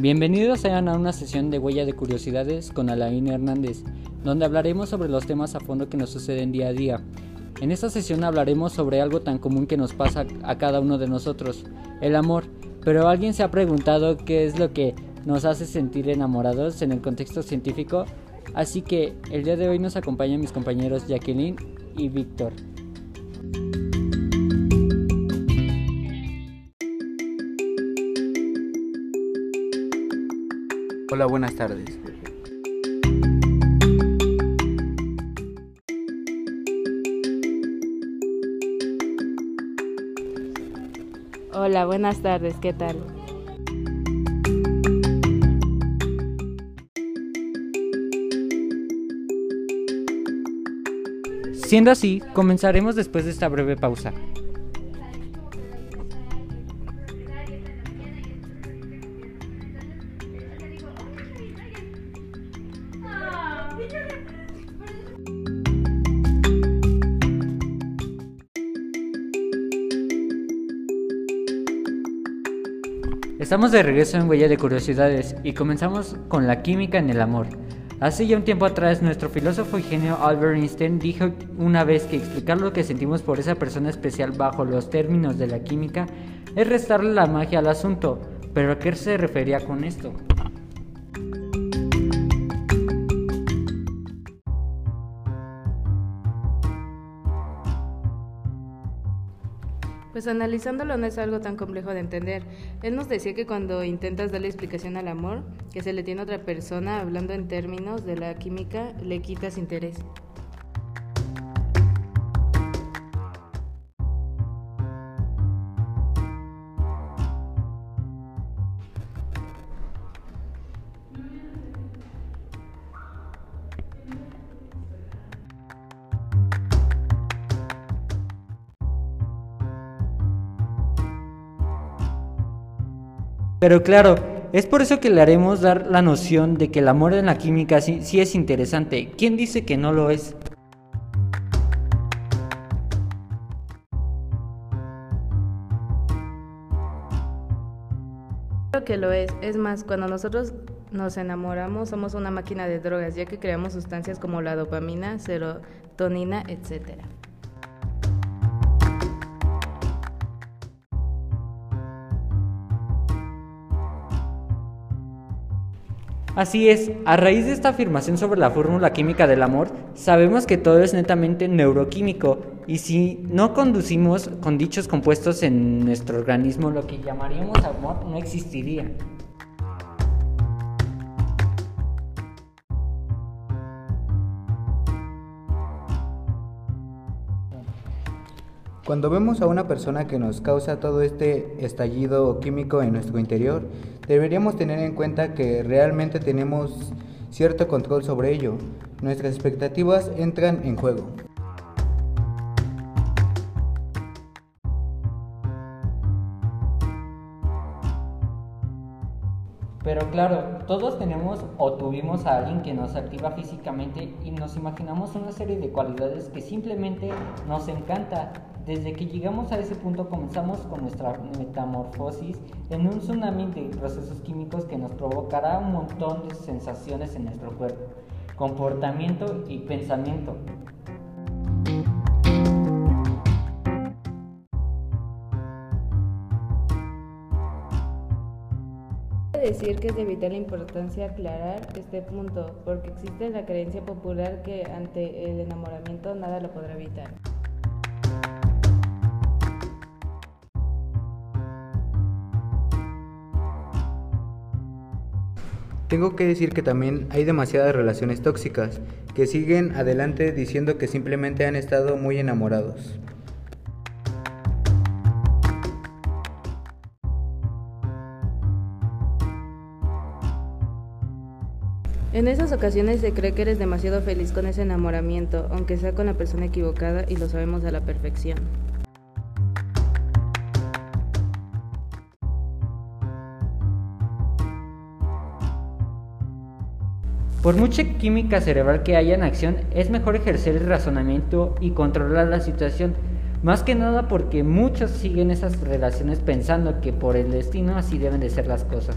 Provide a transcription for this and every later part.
Bienvenidos sean a una sesión de Huella de Curiosidades con Alain Hernández, donde hablaremos sobre los temas a fondo que nos suceden día a día. En esta sesión hablaremos sobre algo tan común que nos pasa a cada uno de nosotros, el amor. Pero alguien se ha preguntado qué es lo que nos hace sentir enamorados en el contexto científico, así que el día de hoy nos acompañan mis compañeros Jacqueline y Víctor. Hola, buenas tardes. Hola, buenas tardes, ¿qué tal? Siendo así, comenzaremos después de esta breve pausa. Estamos de regreso en Huella de Curiosidades y comenzamos con la química en el amor. Hace ya un tiempo atrás, nuestro filósofo y genio Albert Einstein dijo una vez que explicar lo que sentimos por esa persona especial bajo los términos de la química es restarle la magia al asunto. ¿Pero a qué se refería con esto? Pues analizándolo no es algo tan complejo de entender. Él nos decía que cuando intentas darle explicación al amor que se le tiene a otra persona, hablando en términos de la química, le quitas interés. Pero claro, es por eso que le haremos dar la noción de que el amor en la química sí, sí es interesante. ¿Quién dice que no lo es? Creo que lo es. Es más, cuando nosotros nos enamoramos somos una máquina de drogas, ya que creamos sustancias como la dopamina, serotonina, etcétera. Así es, a raíz de esta afirmación sobre la fórmula química del amor, sabemos que todo es netamente neuroquímico y si no conducimos con dichos compuestos en nuestro organismo, lo que llamaríamos amor no existiría. Cuando vemos a una persona que nos causa todo este estallido químico en nuestro interior, deberíamos tener en cuenta que realmente tenemos cierto control sobre ello. Nuestras expectativas entran en juego. Pero claro, todos tenemos o tuvimos a alguien que nos activa físicamente y nos imaginamos una serie de cualidades que simplemente nos encanta. Desde que llegamos a ese punto comenzamos con nuestra metamorfosis en un tsunami de procesos químicos que nos provocará un montón de sensaciones en nuestro cuerpo, comportamiento y pensamiento. decir que es de vital importancia aclarar este punto, porque existe la creencia popular que ante el enamoramiento nada lo podrá evitar. Tengo que decir que también hay demasiadas relaciones tóxicas que siguen adelante diciendo que simplemente han estado muy enamorados. En esas ocasiones se cree que eres demasiado feliz con ese enamoramiento, aunque sea con la persona equivocada y lo sabemos a la perfección. Por mucha química cerebral que haya en acción, es mejor ejercer el razonamiento y controlar la situación, más que nada porque muchos siguen esas relaciones pensando que por el destino así deben de ser las cosas.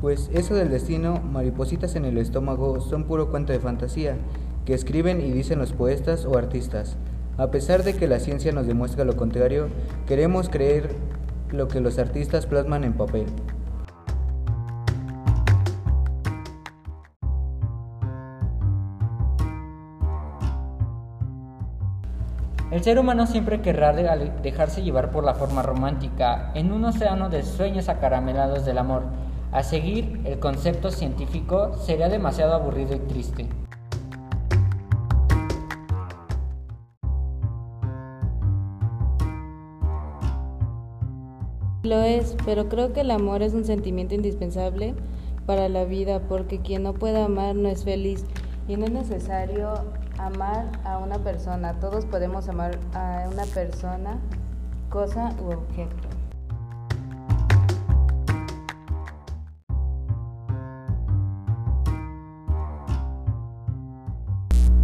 Pues eso del destino, maripositas en el estómago, son puro cuento de fantasía que escriben y dicen los poetas o artistas. A pesar de que la ciencia nos demuestra lo contrario, queremos creer lo que los artistas plasman en papel. El ser humano siempre querrá dejarse llevar por la forma romántica en un océano de sueños acaramelados del amor. A seguir el concepto científico sería demasiado aburrido y triste. Lo es, pero creo que el amor es un sentimiento indispensable para la vida porque quien no puede amar no es feliz y no es necesario amar a una persona. Todos podemos amar a una persona, cosa u objeto.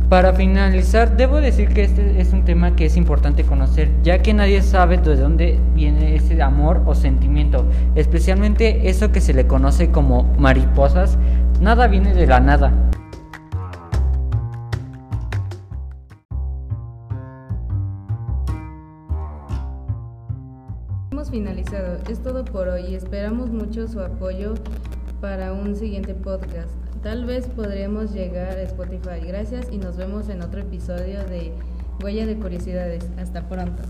Para finalizar, debo decir que este es un tema que es importante conocer, ya que nadie sabe de dónde viene ese amor o sentimiento, especialmente eso que se le conoce como mariposas, nada viene de la nada. Hemos finalizado, es todo por hoy esperamos mucho su apoyo para un siguiente podcast. Tal vez podremos llegar a Spotify. Gracias y nos vemos en otro episodio de Huella de Curiosidades. Hasta pronto.